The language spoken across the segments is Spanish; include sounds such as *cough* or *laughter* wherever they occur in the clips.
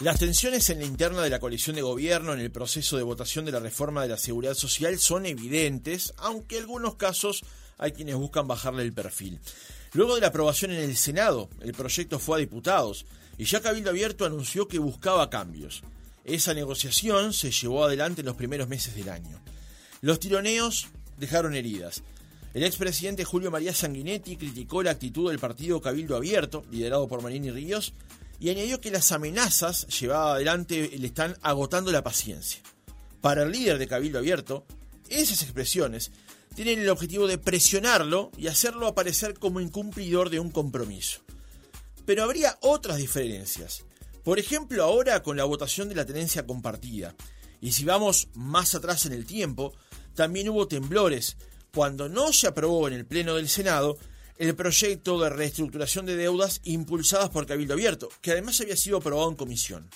Las tensiones en la interna de la coalición de gobierno en el proceso de votación de la reforma de la seguridad social son evidentes, aunque en algunos casos hay quienes buscan bajarle el perfil. Luego de la aprobación en el Senado, el proyecto fue a diputados y ya Cabildo Abierto anunció que buscaba cambios. Esa negociación se llevó adelante en los primeros meses del año. Los tironeos dejaron heridas. El expresidente Julio María Sanguinetti criticó la actitud del partido Cabildo Abierto, liderado por Marini Ríos, y añadió que las amenazas llevadas adelante le están agotando la paciencia. Para el líder de Cabildo Abierto, esas expresiones tienen el objetivo de presionarlo y hacerlo aparecer como incumplidor de un compromiso. Pero habría otras diferencias. Por ejemplo, ahora con la votación de la tenencia compartida. Y si vamos más atrás en el tiempo, también hubo temblores cuando no se aprobó en el Pleno del Senado el proyecto de reestructuración de deudas impulsadas por Cabildo Abierto, que además había sido aprobado en comisión.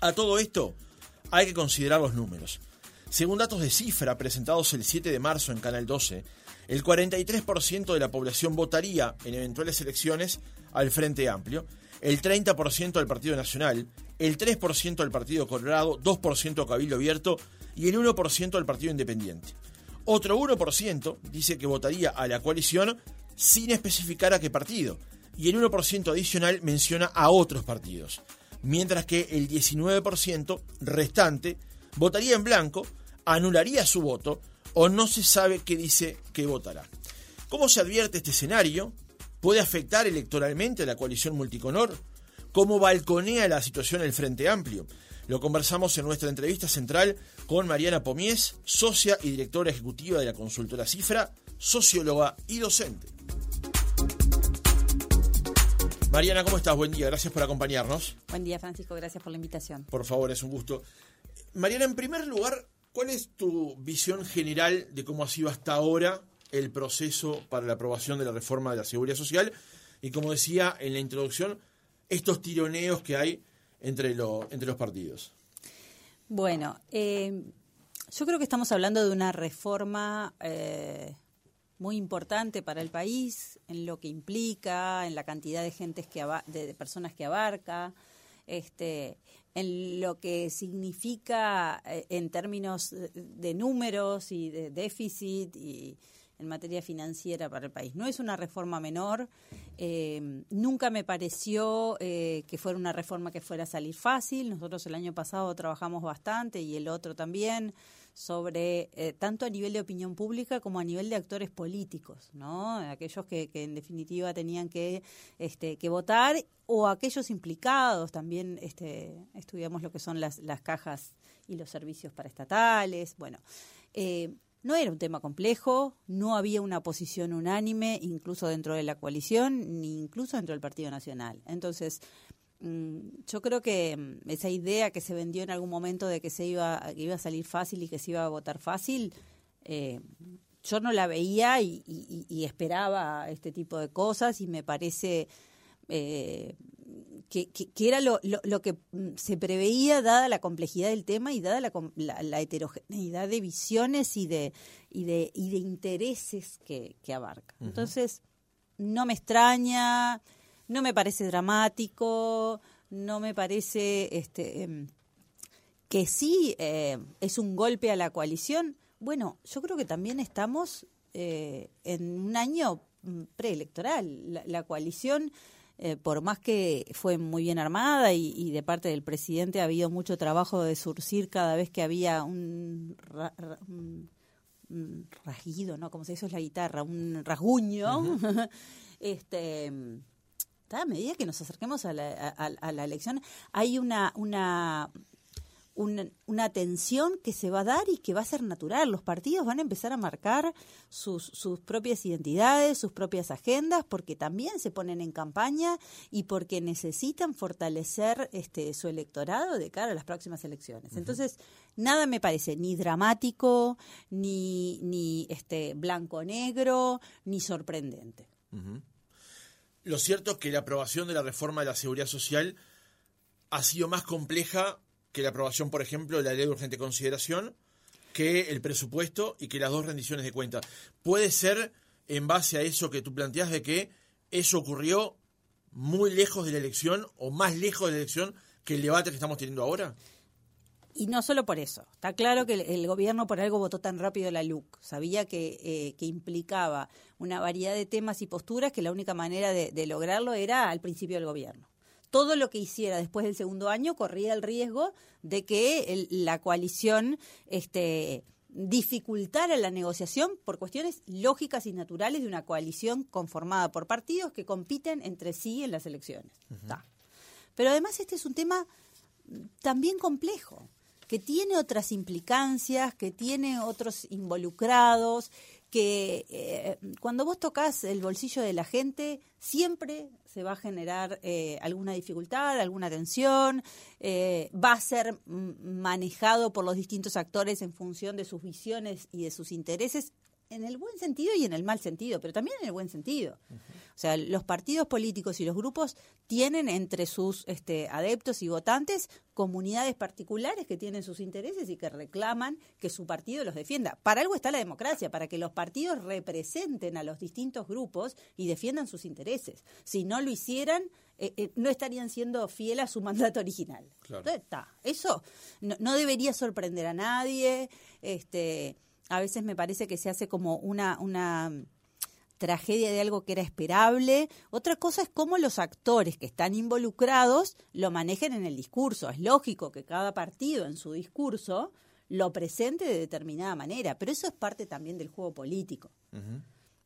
A todo esto hay que considerar los números. Según datos de cifra presentados el 7 de marzo en Canal 12, el 43% de la población votaría en eventuales elecciones al Frente Amplio, el 30% al Partido Nacional, el 3% al Partido Colorado, 2% a Cabildo Abierto y el 1% al Partido Independiente. Otro 1% dice que votaría a la coalición sin especificar a qué partido, y el 1% adicional menciona a otros partidos, mientras que el 19% restante votaría en blanco, anularía su voto o no se sabe qué dice que votará. ¿Cómo se advierte este escenario? ¿Puede afectar electoralmente a la coalición multicolor? ¿Cómo balconea la situación el Frente Amplio? Lo conversamos en nuestra entrevista central con Mariana Pomies, socia y directora ejecutiva de la consultora Cifra, socióloga y docente. Mariana, ¿cómo estás? Buen día, gracias por acompañarnos. Buen día, Francisco, gracias por la invitación. Por favor, es un gusto. Mariana, en primer lugar, ¿cuál es tu visión general de cómo ha sido hasta ahora el proceso para la aprobación de la reforma de la seguridad social? Y como decía en la introducción, estos tironeos que hay entre, entre los partidos. Bueno, eh, yo creo que estamos hablando de una reforma eh, muy importante para el país en lo que implica, en la cantidad de gentes que de, personas que abarca, este, en lo que significa eh, en términos de, números y de déficit y en materia financiera para el país. No es una reforma menor. Eh, nunca me pareció eh, que fuera una reforma que fuera a salir fácil. Nosotros el año pasado trabajamos bastante y el otro también sobre eh, tanto a nivel de opinión pública como a nivel de actores políticos, ¿no? Aquellos que, en definitiva tenían que, este, que votar o aquellos implicados. También este, estudiamos lo que son las, las cajas y los servicios paraestatales. Bueno, no era un tema complejo, no había una posición unánime, incluso dentro de la coalición, ni incluso dentro del Partido Nacional. Entonces, Mm, yo creo que mm, esa idea que se vendió en algún momento de que se iba, que iba a salir fácil y que se iba a votar fácil, eh, yo no la veía y, esperaba este tipo de cosas y me parece eh, que, era lo, que mm, se preveía dada la complejidad del tema y dada la, heterogeneidad de visiones y de, y de, y de intereses que, abarca. Entonces, no me extraña, no me parece dramático, no me parece este, em, que sí eh, es un golpe a la coalición. Bueno, yo creo que también estamos eh, en un año mm, preelectoral. La, coalición, eh, por más que fue muy bien armada y, de parte del presidente ha habido mucho trabajo de surcir cada vez que había un, rasguido, ¿no? Como se dice es la guitarra, un rasguño. *laughs* este a medida que nos acerquemos a la, elección, hay una, una, una, tensión que se va a dar y que va a ser natural. Los partidos van a empezar a marcar sus, sus propias identidades, sus propias agendas, porque también se ponen en campaña y porque necesitan fortalecer este, su electorado de cara a las próximas elecciones. Entonces, nada me parece ni dramático, ni, ni este, blanco-negro, ni sorprendente. Lo cierto es que la aprobación de la reforma de la seguridad social ha sido más compleja que la aprobación, por ejemplo, de la ley de urgente consideración, que el presupuesto y que las dos rendiciones de cuentas. Puede ser, en base a eso que tú planteas, de que eso ocurrió muy lejos de la elección o más lejos de la elección que el debate que estamos teniendo ahora? Y no solo por eso. Está claro que el, gobierno por algo votó tan rápido la LUC. Sabía que, eh, que, implicaba una variedad de temas y posturas que la única manera de, lograrlo era al principio del gobierno. Todo lo que hiciera después del segundo año corría el riesgo de que la coalición este, dificultara la negociación por cuestiones lógicas y naturales de una coalición conformada por partidos que compiten entre sí en las elecciones. Pero además este es un tema también complejo que tiene otras implicancias, que tiene otros involucrados, que eh, cuando vos tocas el bolsillo de la gente siempre se va a generar eh, alguna dificultad, alguna tensión, eh, va a ser manejado por los distintos actores en función de sus visiones y de sus intereses en el buen sentido y en el mal sentido, pero también en el buen sentido. O sea, los partidos políticos y los grupos tienen entre sus este, adeptos y votantes comunidades particulares que tienen sus intereses y que reclaman que su partido los defienda. Para algo está la democracia, para que los partidos representen a los distintos grupos y defiendan sus intereses. Si no lo hicieran, eh, eh, no estarían siendo fieles a su mandato original. Entonces, está. Eso no, no, debería sorprender a nadie. Este, a veces me parece que se hace como una, una tragedia de algo que era esperable. Otra cosa es cómo los actores que están involucrados lo manejen en el discurso. Es lógico que cada partido en su discurso lo presente de determinada manera, pero eso es parte también del juego político.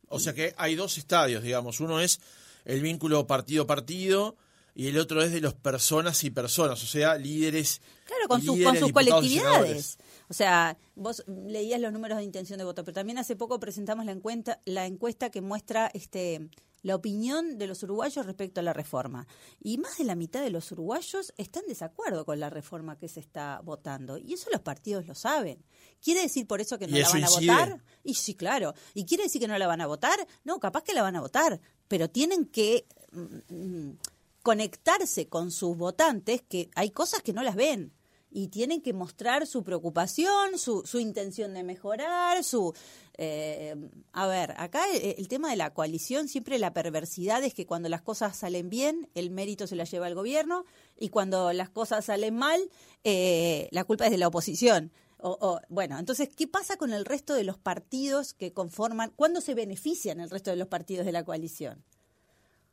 O sea que hay dos estadios, digamos. Uno es el vínculo partido-partido y el otro es de los personas y personas, o sea, líderes. Claro, con, con sus colectividades. O sea, vos leías los números de intención de voto, pero también hace poco presentamos la encuesta, la encuesta que muestra este la opinión de los uruguayos respecto a la reforma. Y más de la mitad de los uruguayos están de desacuerdo con la reforma que se está votando. Y eso los partidos lo saben. ¿Quiere decir por eso que no la van a votar? Y sí, claro. ¿Y quiere decir que no la van a votar? No, capaz que la van a votar. Pero tienen que mm, mm, conectarse con sus votantes que hay cosas que no las ven y tienen que mostrar su preocupación, su, su intención de mejorar, su... Eh, a ver, acá el, tema de la coalición, siempre la perversidad es que cuando las cosas salen bien, el mérito se la lleva el gobierno y cuando las cosas salen mal, eh, la culpa es de la oposición. O, bueno, entonces, ¿qué pasa con el resto de los partidos que conforman? ¿Cuándo se benefician el resto de los partidos de la coalición?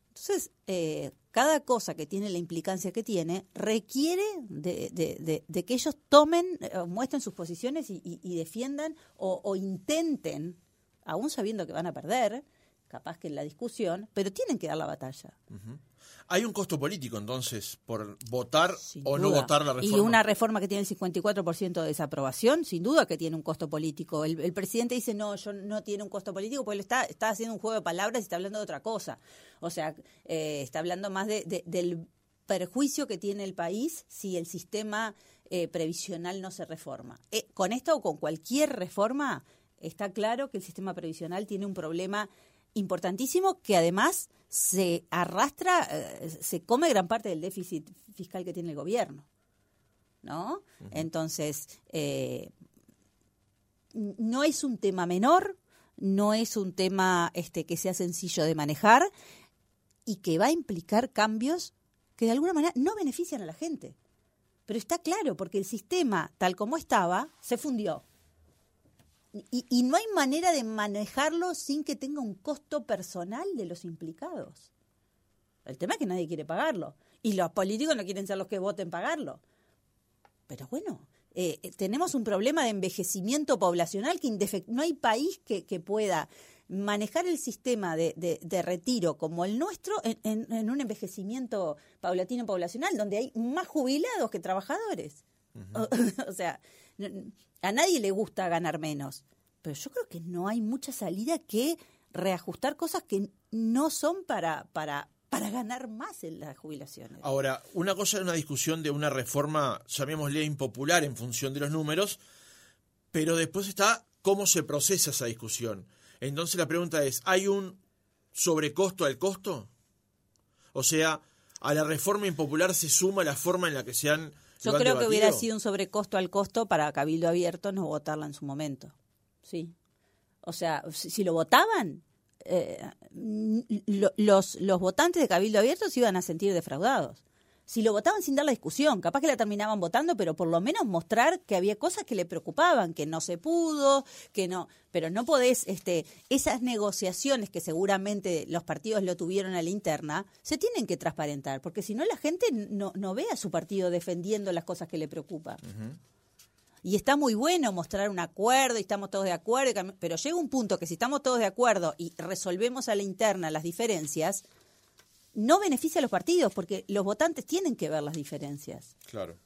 Entonces, eh, cada cosa que tiene la implicancia que tiene requiere de, que ellos tomen, eh, muestren sus posiciones y, defiendan o, intenten, aún sabiendo que van a perder, capaz que en la discusión, pero tienen que dar la batalla. Hay un costo político entonces por votar o no votar la reforma. Y una reforma que tiene el 54% de desaprobación, sin duda que tiene un costo político. El, presidente dice, no, yo no tiene un costo político porque él está, está haciendo un juego de palabras y está hablando de otra cosa. O sea, eh, está hablando más de, del perjuicio que tiene el país si el sistema eh, previsional no se reforma. Eh, con esta o con cualquier reforma, está claro que el sistema previsional tiene un problema importantísimo que además se arrastra, eh, se come gran parte del déficit fiscal que tiene el gobierno. ¿No? Entonces, eh, no es un tema menor, no es un tema este, que sea sencillo de manejar y que va a implicar cambios que de alguna manera no benefician a la gente. Pero está claro, porque el sistema, tal como estaba, se fundió. Y, no hay manera de manejarlo sin que tenga un costo personal de los implicados. El tema es que nadie quiere pagarlo. Y los políticos no quieren ser los que voten pagarlo. Pero bueno, eh, eh, tenemos un problema de envejecimiento poblacional que no hay país que, pueda manejar el sistema de, retiro como el nuestro en, un envejecimiento paulatino poblacional, donde hay más jubilados que trabajadores. *laughs* o sea, a nadie le gusta ganar menos, pero yo creo que no hay mucha salida que reajustar cosas que no son para, para, para ganar más en las jubilaciones. Ahora, una cosa es una discusión de una reforma, llamémosle impopular en función de los números, pero después está cómo se procesa esa discusión. Entonces la pregunta es, ¿hay un sobrecosto al costo? O sea, a la reforma impopular se suma la forma en la que se han yo creo que hubiera sido un sobrecosto al costo para Cabildo Abierto no votarla en su momento. Sí. O sea, si, lo votaban, eh, los, los votantes de Cabildo Abierto se iban a sentir defraudados. Si lo votaban sin dar la discusión, capaz que la terminaban votando, pero por lo menos mostrar que había cosas que le preocupaban, que no se pudo, que no, pero no podés, este, esas negociaciones que seguramente los partidos lo tuvieron a la interna, se tienen que transparentar, porque si no la gente no, no ve a su partido defendiendo las cosas que le preocupan. Y está muy bueno mostrar un acuerdo y estamos todos de acuerdo, pero llega un punto que si estamos todos de acuerdo y resolvemos a la interna las diferencias, no beneficia a los partidos, porque los votantes tienen que ver las diferencias. Claro.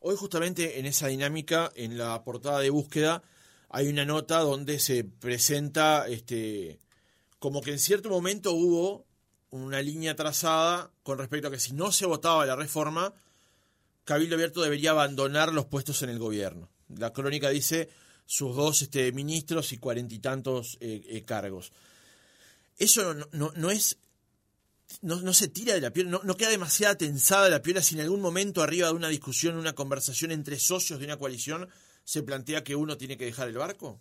Hoy justamente en esa dinámica, en la portada de búsqueda, hay una nota donde se presenta este como que en cierto momento hubo una línea trazada con respecto a que si no se votaba la reforma, Cabildo Abierto debería abandonar los puestos en el gobierno. La crónica dice sus dos este, ministros y cuarenta y tantos eh, eh, cargos. Eso no, no es no, se tira de la piel, no, no queda demasiada tensada la piel si en algún momento arriba de una discusión, una conversación entre socios de una coalición, se plantea que uno tiene que dejar el barco?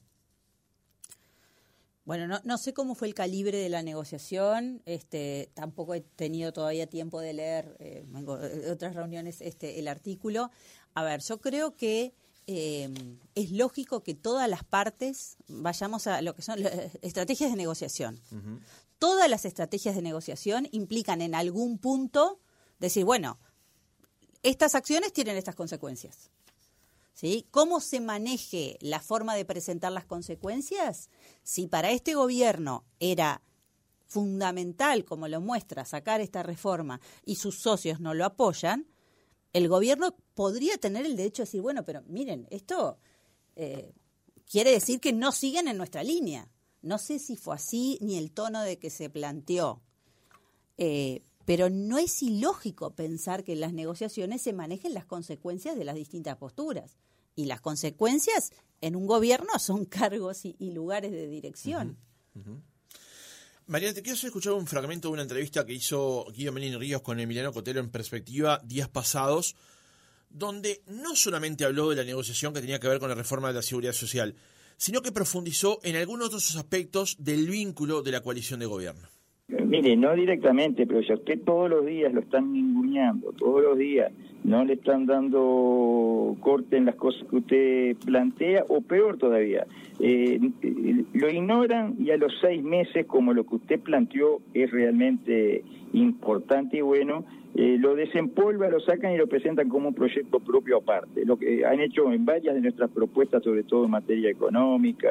Bueno, no, no sé cómo fue el calibre de la negociación, este, tampoco he tenido todavía tiempo de leer eh, en otras reuniones este, el artículo. A ver, yo creo que eh, es lógico que todas las partes vayamos a lo que son estrategias de negociación todas las estrategias de negociación implican en algún punto decir, bueno, estas acciones tienen estas consecuencias. ¿Sí? ¿Cómo se maneje la forma de presentar las consecuencias? Si para este gobierno era fundamental, como lo muestra, sacar esta reforma y sus socios no lo apoyan, el gobierno podría tener el derecho de decir, bueno, pero miren, esto eh, quiere decir que no siguen en nuestra línea. No sé si fue así ni el tono de que se planteó, eh, pero no es ilógico pensar que en las negociaciones se manejen las consecuencias de las distintas posturas. Y las consecuencias en un gobierno son *laughs* cargos y, lugares de dirección. Mariana, te quiero escuchar un fragmento de una entrevista que hizo Guido Melín Ríos con Emiliano Cotelo en Perspectiva días pasados, donde no solamente habló de la negociación que tenía que ver con la reforma de la seguridad social, sino que profundizó en algunos otros aspectos del vínculo de la coalición de gobierno. Mire, no directamente, pero si a usted todos los días lo están ninguneando, todos los días no le están dando corte en las cosas que usted plantea, o peor todavía, eh, lo ignoran y a los seis meses, como lo que usted planteó es realmente importante y bueno, eh, lo desempolva, lo sacan y lo presentan como un proyecto propio aparte. Lo que han hecho en varias de nuestras propuestas, sobre todo en materia económica,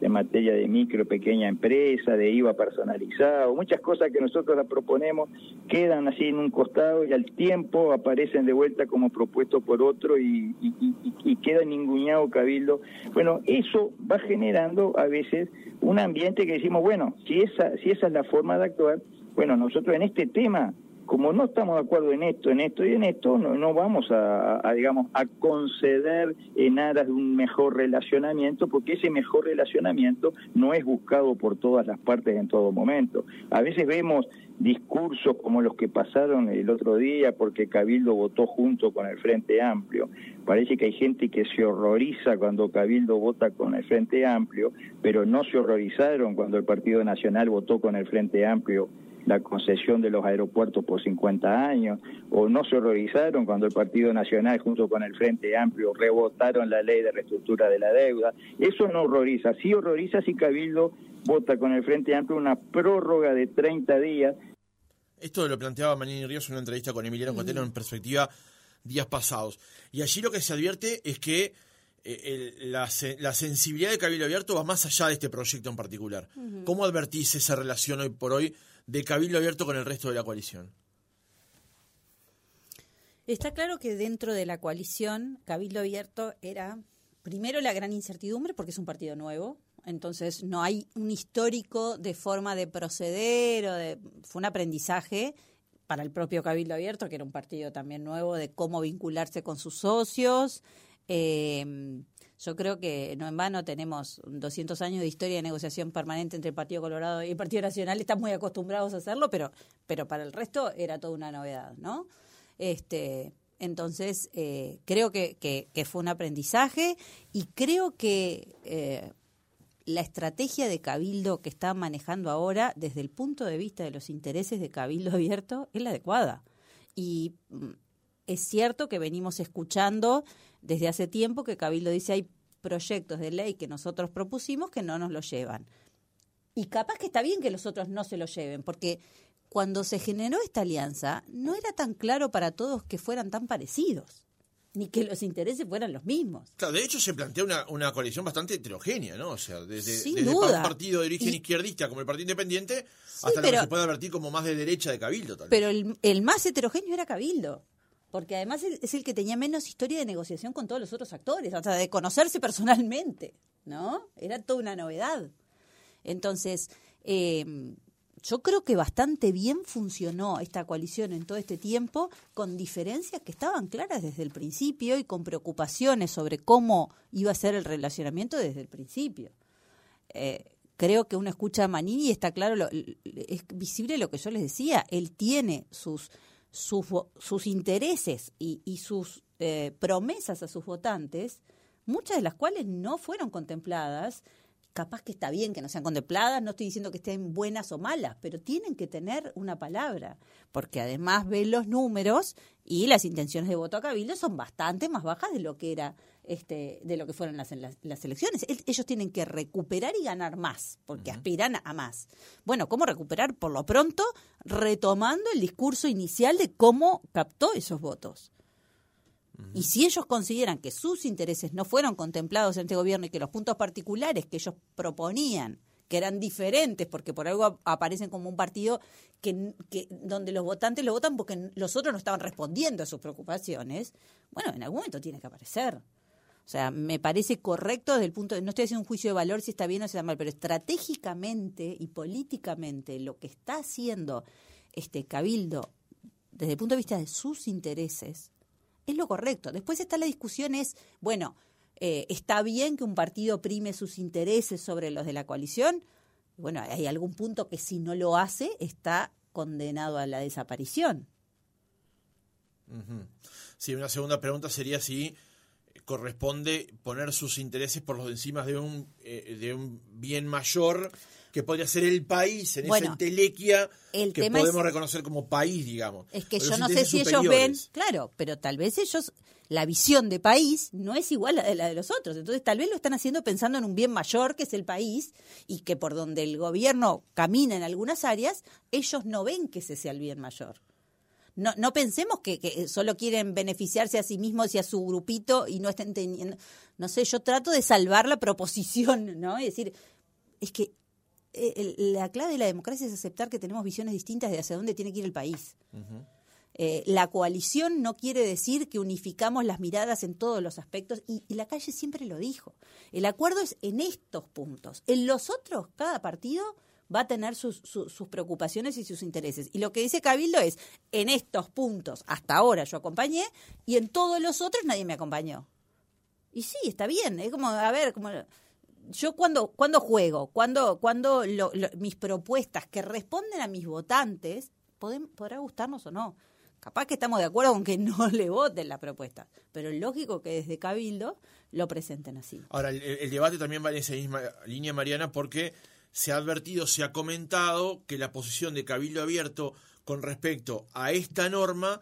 en materia de micro, pequeña empresa, de IVA personalizado, muchas cosas que nosotros las proponemos quedan así en un costado y al tiempo aparecen de vuelta como propuestos por otro y, y queda ninguneado cabildo. Bueno, eso va generando a veces un ambiente que decimos, bueno, si esa, si esa es la forma de actuar, bueno, nosotros en este tema como no estamos de acuerdo en esto, en esto y en esto, no, vamos a, digamos, a conceder en aras de un mejor relacionamiento, porque ese mejor relacionamiento no es buscado por todas las partes en todo momento. A veces vemos discursos como los que pasaron el otro día porque Cabildo votó junto con el Frente Amplio. Parece que hay gente que se horroriza cuando Cabildo vota con el Frente Amplio, pero no se horrorizaron cuando el Partido Nacional votó con el Frente Amplio la concesión de los aeropuertos por 50 años, o no se horrorizaron cuando el Partido Nacional junto con el Frente Amplio rebotaron la ley de reestructura de la deuda. Eso no horroriza. Sí horroriza si Cabildo vota con el Frente Amplio una prórroga de 30 días. Esto lo planteaba Manini Ríos en una entrevista con Emiliano Cotelo en perspectiva días pasados. Y allí lo que se advierte es que eh, la, sensibilidad de Cabildo Abierto va más allá de este proyecto en particular. ¿Cómo advertís esa relación hoy por hoy de Cabildo Abierto con el resto de la coalición? Está claro que dentro de la coalición, Cabildo Abierto era primero la gran incertidumbre porque es un partido nuevo, entonces no hay un histórico de forma de proceder o de fue un aprendizaje para el propio Cabildo Abierto, que era un partido también nuevo, de cómo vincularse con sus socios. Eh, yo creo que no en vano tenemos 200 años de historia de negociación permanente entre el Partido Colorado y el Partido Nacional. Están muy acostumbrados a hacerlo, pero, pero para el resto era toda una novedad, ¿no? Este, entonces, eh, creo que, que, fue un aprendizaje y creo que eh, la estrategia de Cabildo que está manejando ahora, desde el punto de vista de los intereses de Cabildo Abierto, es la adecuada. Y mm, es cierto que venimos escuchando desde hace tiempo que Cabildo dice hay proyectos de ley que nosotros propusimos que no nos lo llevan. Y capaz que está bien que los otros no se lo lleven, porque cuando se generó esta alianza no era tan claro para todos que fueran tan parecidos ni que los intereses fueran los mismos. Claro, de hecho se plantea una, una coalición bastante heterogénea, ¿no? O sea, desde, Sin desde duda. un partido de origen izquierdista como el Partido Independiente hasta lo que se puede advertir como más de derecha de Cabildo, tal vez. Pero el, el más heterogéneo era Cabildo, porque además es el que tenía menos historia de negociación con todos los otros actores, hasta de conocerse *laughs* personalmente, ¿no? Era toda una novedad. Entonces, eh, yo creo que bastante bien funcionó esta coalición en todo este tiempo, con diferencias que estaban claras desde el principio y con preocupaciones sobre cómo iba a ser el relacionamiento desde el principio. Eh, creo que uno escucha a Manini y está claro, lo- es visible lo que yo les decía, él tiene sus, sus, sus intereses y, y sus eh, promesas a sus votantes, muchas de las cuales no fueron contempladas. Capaz que está bien que no sean contempladas, no estoy diciendo que estén buenas o malas, pero tienen que tener una palabra, porque además ven los números y las intenciones de voto a Cabildo son bastante más bajas de lo que era este, de lo que fueron las, las, las elecciones. El- ellos tienen que recuperar y ganar más, porque aspiran a más. Bueno, ¿cómo recuperar? Por lo pronto, retomando el discurso inicial de cómo captó esos votos. Y si ellos consideran que sus intereses no fueron contemplados en este gobierno y que los puntos particulares que ellos proponían, que eran diferentes, porque por algo ap- aparecen como un partido que, que donde los votantes lo votan porque los otros no estaban respondiendo a sus preocupaciones, bueno, en algún momento tiene que aparecer. O sea, me parece correcto desde el punto de, no estoy haciendo un juicio de valor si está bien o si está mal, pero estratégicamente y políticamente lo que está haciendo este Cabildo desde el punto de vista de sus intereses es lo correcto. Después está la discusión es, bueno, eh, ¿está bien que un partido prime sus intereses sobre los de la coalición? Bueno, hay algún punto que si no lo hace está condenado a la desaparición. Sí, una segunda pregunta sería si corresponde poner sus intereses por los encima de un, eh, de un bien mayor que podría ser el país en Bueno, esa entelequia el que podemos es- reconocer como país, digamos. Es que yo no sé si ellos ven, claro, pero tal vez ellos, la visión de país no es igual a la de los otros. Entonces tal vez lo están haciendo pensando en un bien mayor que es el país y que por donde el gobierno camina en algunas áreas, ellos no ven que ese sea el bien mayor. No, no pensemos que, que solo quieren beneficiarse a sí mismos y a su grupito y no estén teniendo... No sé, yo trato de salvar la proposición, *laughs* ¿no? Y decir, es que eh, el- la clave de la democracia es aceptar que tenemos visiones distintas de hacia dónde tiene que ir el país. Eh, la coalición no quiere decir que unificamos las miradas en todos los aspectos y, y la calle siempre lo dijo. El acuerdo es en estos puntos. En los otros, cada partido va a tener sus, su- sus preocupaciones y sus intereses. Y lo que dice Cabildo es, en estos puntos, hasta ahora yo acompañé y en todos los otros nadie me acompañó. Y sí, está bien, es como, a ver, como yo cuando, cuando juego, cuando, cuando mis propuestas que responden a mis votantes, podrá gustarnos o no. Capaz que estamos de acuerdo con que no *laughs* le voten la propuesta, pero es lógico que desde Cabildo lo presenten así. Ahora, el, el debate también va en esa misma línea, Mariana, porque se ha advertido, se ha comentado que la posición de Cabildo Abierto con respecto a esta norma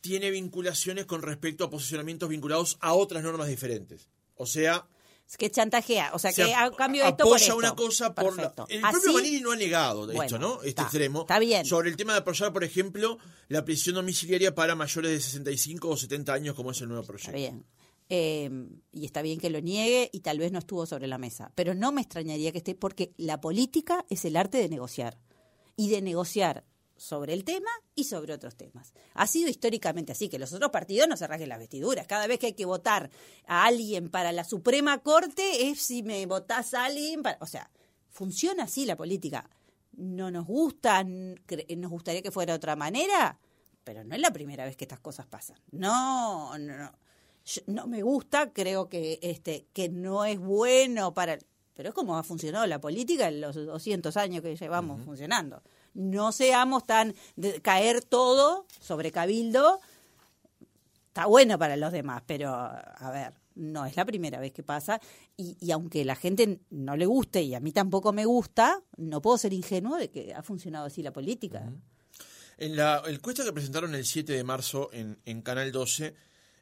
tiene vinculaciones con respecto a posicionamientos vinculados a otras normas diferentes. O sea, Es que chantajea, o sea, se que a cambio de esto por apoya esto. una cosa por la... El Así- propio Manini no ha negado de esto, Bueno, ¿no? Este extremo. está bien. Sobre el tema de apoyar, por ejemplo, la prisión domiciliaria para mayores de 65 o 70 años, como es el nuevo proyecto. Está bien. Eh, y está bien que lo niegue y tal vez no estuvo sobre la mesa. Pero no me extrañaría que esté, porque la política es el arte de negociar. Y de negociar sobre el tema y sobre otros temas. Ha sido históricamente así, que los otros partidos no se rasguen las vestiduras. Cada vez que hay que votar a alguien para la Suprema Corte es si me votás a alguien para... O sea, funciona así la política. No nos gusta, nos gustaría que fuera de otra manera, pero no es la primera vez que estas cosas pasan. No, no, no. No me gusta, creo que este que no es bueno para pero es como ha funcionado la política en los 200 años que llevamos funcionando. No seamos tan de caer todo sobre Cabildo. Está bueno para los demás, pero a ver, no es la primera vez que pasa y, y aunque la gente no le guste y a mí tampoco me gusta, no puedo ser ingenuo de que ha funcionado así la política. En la encuesta que presentaron el 7 de marzo en, en Canal 12,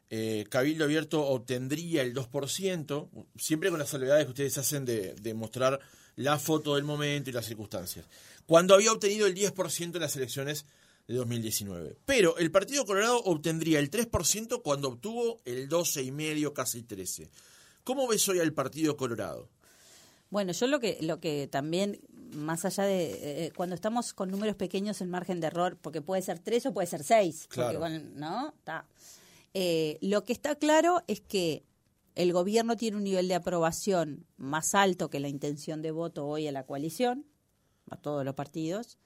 eh, Cabildo Abierto obtendría el 2%, siempre con las salvedades que ustedes hacen de, de mostrar la foto del momento y las circunstancias, cuando había obtenido el 10% en las elecciones de 2019. Pero el Partido Colorado obtendría el 3% cuando obtuvo el 12,5%, casi 13%. ¿Cómo ves hoy al Partido Colorado? Bueno, yo lo que lo que también más allá de eh, eh, cuando estamos con números pequeños el margen de error, porque puede ser tres o puede ser seis, Claro. porque, bueno, no, está. Eh, lo que está claro es que el gobierno tiene un nivel de aprobación más alto que la intención de voto hoy a la coalición, a todos los partidos,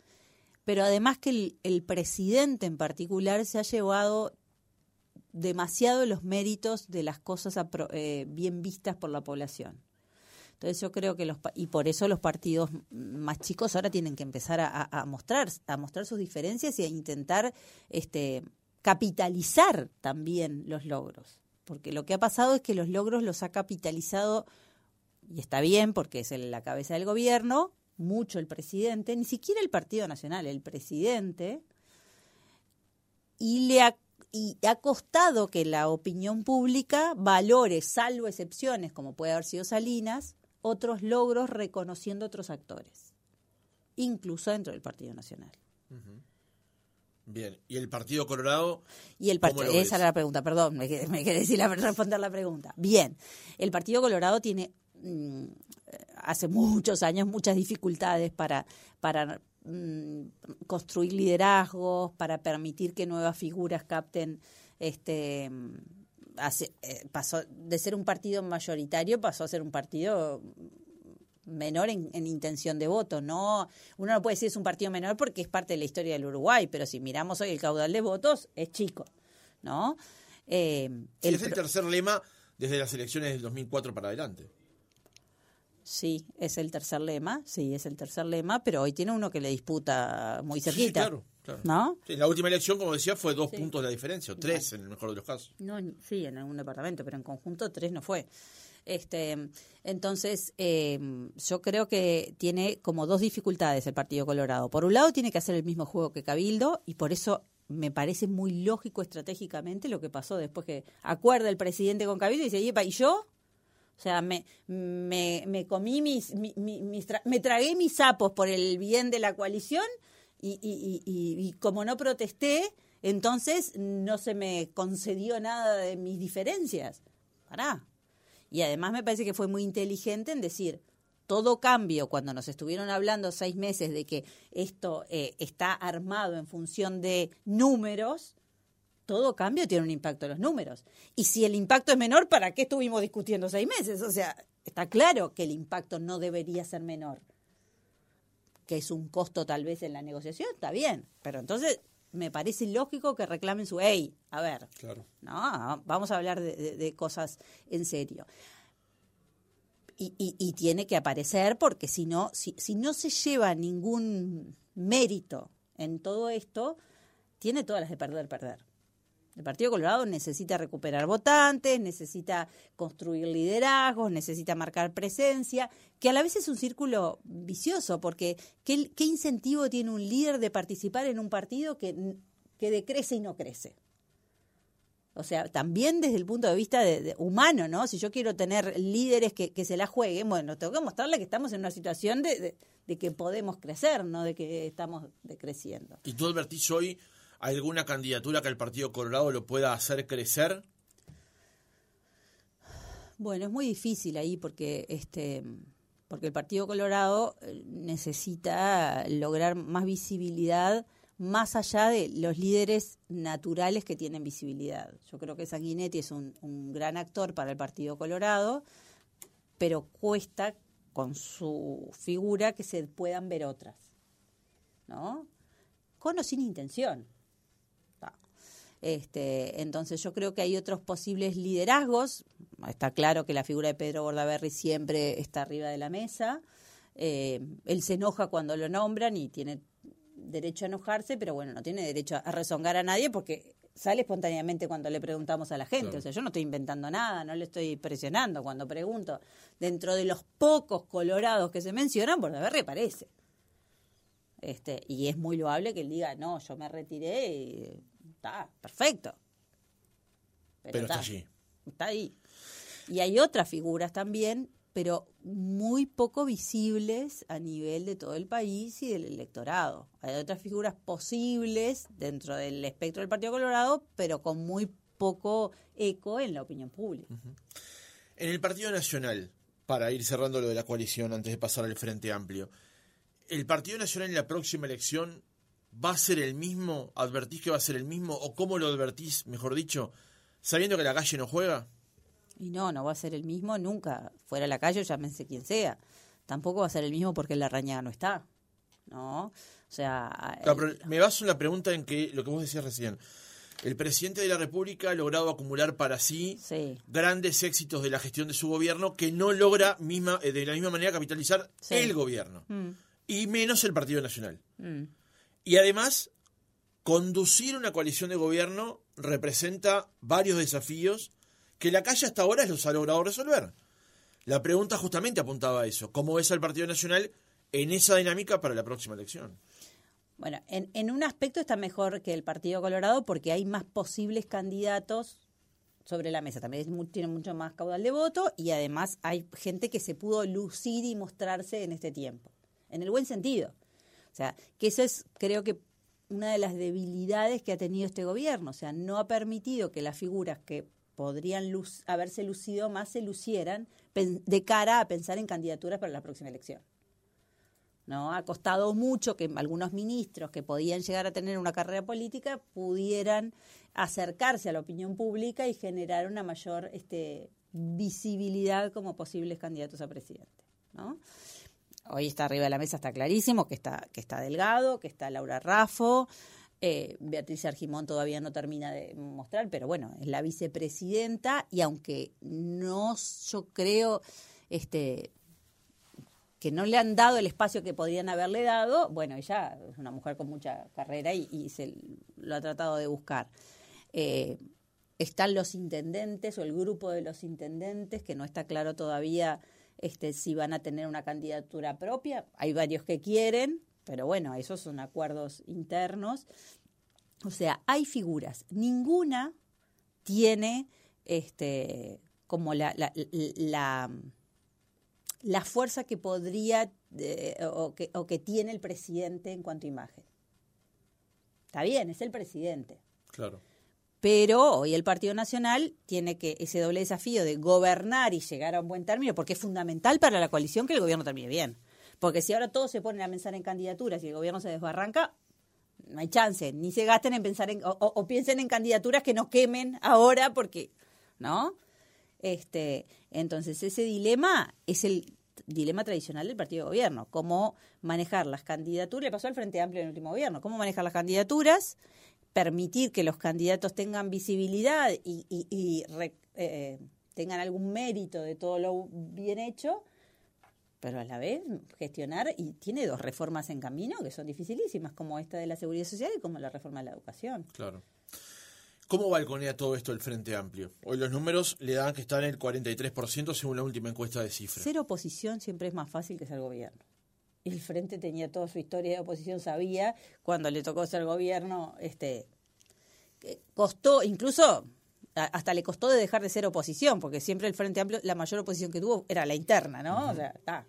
pero además que el, presidente en particular se ha llevado demasiado los méritos de las cosas eh, bien vistas por la población. Entonces yo creo que los y por eso los partidos más chicos ahora tienen que empezar a- a mostrar a mostrar sus diferencias y a intentar este capitalizar también los logros, porque lo que ha pasado es que los logros los ha capitalizado y está bien porque es la cabeza del gobierno, mucho el presidente, ni siquiera el Partido Nacional, el presidente y le ha, y ha costado que la opinión pública valore, salvo excepciones, como puede haber sido Salinas, otros logros reconociendo otros actores, incluso dentro del Partido Nacional. Bien, ¿y el Partido Colorado? Y el ¿Cómo partido, lo esa era la pregunta, perdón, me, quedé- me quedé decir la, responder la pregunta. Bien, el Partido Colorado tiene mm, hace muchos años muchas dificultades para, para mm, construir liderazgos, para permitir que nuevas figuras capten este mm, hace- eh, pasó de ser un partido mayoritario pasó a ser un partido menor en, en intención de voto. No, uno no puede decir es un partido menor porque es parte de la historia del Uruguay, pero si miramos hoy el caudal de votos es chico, ¿no? Eh, Sí, el es el tercer lema desde las elecciones del 2004 para adelante. sí, es el tercer lema, sí, es el tercer lema, pero hoy tiene uno que le disputa muy Sí, sí, cerquita, claro, claro. ¿no? Sí, la última elección, como decía, fue dos puntos la diferencia, o tres en el mejor de los casos. No, sí, en algún departamento, pero en conjunto tres no fue. Este, entonces, eh, yo creo que tiene como dos dificultades el Partido Colorado. Por un lado, tiene que hacer el mismo juego que Cabildo y por eso me parece muy lógico estratégicamente lo que pasó después que acuerda el presidente con Cabildo y dice, "Yepa, ¿y yo? O sea, me, me, me comí mis, mi- mi- mis me tragué mis sapos por el bien de la coalición y- y como no protesté, entonces no se me concedió nada de mis diferencias. Pará. Y además me parece que fue muy inteligente en decir, todo cambio, cuando nos estuvieron hablando seis meses de que esto eh, está armado en función de números, todo cambio tiene un impacto en los números. Y si el impacto es menor, ¿para qué estuvimos discutiendo seis meses? O sea, está claro que el impacto no debería ser menor. Que es un costo tal vez en la negociación, está bien. Pero entonces me parece lógico que reclamen su, hey, a ver, Claro. no, vamos a hablar de, de- de cosas en serio. Y, y- y tiene que aparecer porque si no, si, si no se lleva ningún mérito en todo esto, tiene todas las de perder, perder. El Partido Colorado necesita recuperar votantes, necesita construir liderazgos, necesita marcar presencia, que a la vez es un círculo vicioso, porque ¿qué, incentivo tiene un líder de participar en un partido que, que decrece y no crece? O sea, también desde el punto de vista de- humano, ¿no? Si yo quiero tener líderes que, se la jueguen, bueno, tengo que mostrarle que estamos en una situación de, de- de que podemos crecer, no de que estamos decreciendo. ¿Y tú advertís hoy alguna candidatura que el Partido Colorado lo pueda hacer crecer? Bueno, es muy difícil ahí porque este porque el Partido Colorado eh, necesita lograr más visibilidad más allá de los líderes naturales que tienen visibilidad. Yo creo que Sanguinetti es un, un gran actor para el Partido Colorado, pero cuesta con su figura que se puedan ver otras, ¿no? Con o sin intención. Este, entonces yo creo que hay otros posibles liderazgos. Está claro que la figura de Pedro Bordaberry siempre está arriba de la mesa. Eh, él se enoja cuando lo nombran y tiene derecho a enojarse, pero bueno, no tiene derecho a rezongar a nadie porque sale espontáneamente cuando le preguntamos a la gente. Claro. O sea, yo no estoy inventando nada, no le estoy presionando. Cuando pregunto, dentro de los pocos colorados que se mencionan, Bordaberry aparece. Este, y es muy loable que él diga, no, yo me retiré y está, perfecto. Pero, está, allí. Está ahí. Y hay otras figuras también, pero muy poco visibles a nivel de todo el país y del electorado. Hay otras figuras posibles dentro del espectro del Partido Colorado, pero con muy poco eco en la opinión pública. En el Partido Nacional, para ir cerrando lo de la coalición antes de pasar al Frente Amplio, ¿el Partido Nacional en la próxima elección va a ser el mismo? ¿Advertís que va a ser el mismo? ¿O cómo lo advertís, mejor dicho, sabiendo que la calle no juega? Y no, no va a ser el mismo nunca. Fuera a la calle, llámense quien sea. Tampoco va a ser el mismo porque la rañada no está. ¿No? O sea. me baso en la pregunta en que lo que vos decías recién. El presidente de la República ha logrado acumular para sí, grandes éxitos de la gestión de su gobierno que no logra misma, eh, de la misma manera capitalizar el gobierno. Mm. Y menos el Partido Nacional. Mm. Y además, conducir una coalición de gobierno representa varios desafíos que la calle hasta ahora los ha logrado resolver. La pregunta justamente apuntaba a eso. ¿Cómo es el Partido Nacional en esa dinámica para la próxima elección? Bueno, en, un aspecto está mejor que el Partido Colorado porque hay más posibles candidatos sobre la mesa. También tiene mucho más caudal de voto y además hay gente que se pudo lucir y mostrarse en este tiempo. En el buen sentido. O sea, que eso es, creo que, una de las debilidades que ha tenido este gobierno. O sea, no ha permitido que las figuras que podrían haberse lucido más se lucieran de cara a pensar en candidaturas para la próxima elección. ¿No? Ha costado mucho que algunos ministros que podían llegar a tener una carrera política pudieran acercarse a la opinión pública y generar una mayor este, visibilidad como posibles candidatos a presidente. ¿no? Hoy está arriba de la mesa, está clarísimo que está, que está Delgado, que está Laura Raffo, eh, Beatriz Argimón todavía no termina de mostrar, pero bueno, es la vicepresidenta y aunque no, yo creo, este que no le han dado el espacio que podrían haberle dado, bueno, ella es una mujer con mucha carrera y, se lo ha tratado de buscar. Eh, están los intendentes o el grupo de los intendentes, que no está claro todavía este, si van a tener una candidatura propia. Hay varios que quieren, pero bueno, esos son acuerdos internos. O sea, hay figuras, ninguna tiene este, como la, la, la, fuerza que podría o, que, o que tiene el presidente en cuanto a imagen. Está bien, es el presidente. Claro. Pero hoy el Partido Nacional tiene que ese doble desafío de gobernar y llegar a un buen término, porque es fundamental para la coalición que el gobierno termine bien. Porque si ahora todos se ponen a pensar en candidaturas y el gobierno se desbarranca, no hay chance. Ni se gasten en pensar en, o, piensen en candidaturas que no quemen ahora porque, ¿no? Este, entonces ese dilema es el dilema tradicional del partido de gobierno, cómo manejar las candidaturas, le pasó al Frente Amplio en el último gobierno, cómo manejar las candidaturas, permitir que los candidatos tengan visibilidad y, eh, tengan algún mérito de todo lo bien hecho, pero a la vez gestionar, y tiene dos reformas en camino que son dificilísimas, como esta de la seguridad social y como la reforma de la educación. Claro. ¿Cómo balconea todo esto el Frente Amplio? Hoy los números le dan que está en el 43% según la última encuesta de cifras. Ser oposición siempre es más fácil que ser gobierno. El Frente tenía toda su historia de oposición, sabía cuando le tocó ser gobierno, este, costó, incluso hasta le costó de dejar de ser oposición, porque siempre el Frente Amplio, la mayor oposición que tuvo era la interna, ¿no? O sea, está.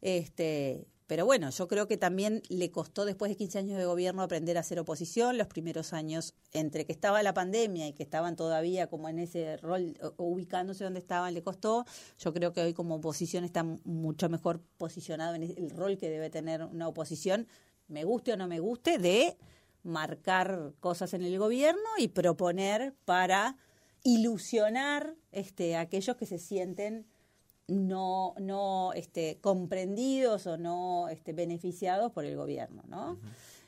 Este, pero bueno, yo creo que también le costó después de 15 años de gobierno aprender a hacer oposición. Los primeros años, entre que estaba la pandemia y que estaban todavía como en ese rol, ubicándose donde estaban, le costó. Yo creo que hoy como oposición está mucho mejor posicionado en el rol que debe tener una oposición, me guste o no me guste, de marcar cosas en el gobierno y proponer para ilusionar este, a aquellos que se sienten no, no este, comprendidos o no este, beneficiados por el gobierno, ¿no?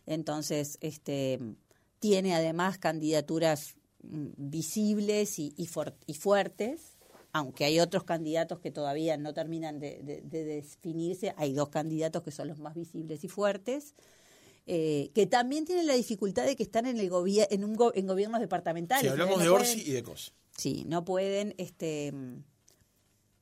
Entonces, este, tiene además candidaturas mm, visibles y, y, fuertes, aunque hay otros candidatos que todavía no terminan de, de, definirse, hay dos candidatos que son los más visibles y fuertes, eh, que también tienen la dificultad de que están en el en, un en gobiernos departamentales. Si hablamos de Orsi y de COS. Sí, no pueden este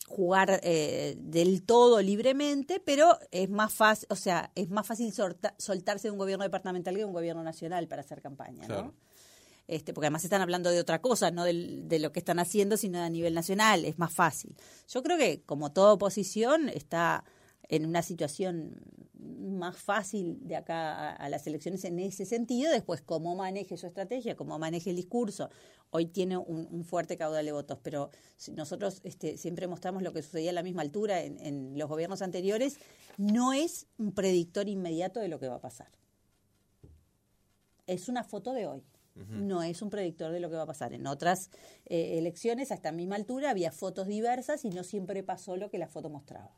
jugar eh, del todo libremente, pero es más fácil, o sea, es más fácil soltarse de un gobierno departamental que de un gobierno nacional para hacer campaña, ¿no? Este, porque además están hablando de otra cosa, no de lo que están haciendo, sino a nivel nacional, es más fácil. Yo creo que, como toda oposición, está en una situación más fácil de acá a, las elecciones en ese sentido. Después, cómo maneje su estrategia, cómo maneje el discurso. Hoy tiene un, fuerte caudal de votos, pero nosotros este, siempre mostramos lo que sucedía a la misma altura en, los gobiernos anteriores. No es un predictor inmediato de lo que va a pasar. Es una foto de hoy. No es un predictor de lo que va a pasar. En otras eh, elecciones, a esta misma altura, había fotos diversas y no siempre pasó lo que la foto mostraba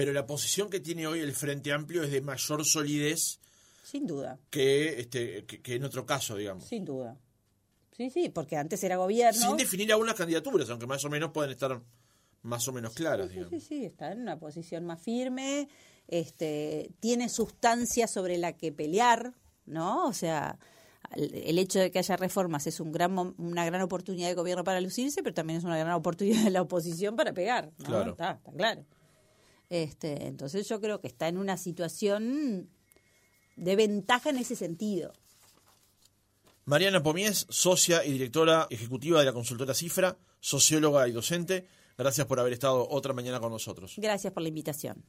pero la posición que tiene hoy el Frente Amplio es de mayor solidez. Sin duda. Que, este, que, en otro caso, digamos. Sin duda. Sí, sí, porque antes era gobierno. Sin definir aún las candidaturas, aunque más o menos pueden estar más o menos claras, sí, digamos. Sí, sí, está en una posición más firme, este, tiene sustancia sobre la que pelear, ¿no? O sea, el hecho de que haya reformas es un gran, una gran oportunidad de gobierno para lucirse, pero también es una gran oportunidad de la oposición para pegar. ¿no? Claro. Está, está claro. Este, entonces yo creo que está en una situación de ventaja en ese sentido. Mariana Pomies, socia y directora ejecutiva de la consultora Cifra, socióloga y docente, gracias por haber estado otra mañana con nosotros. Gracias por la invitación.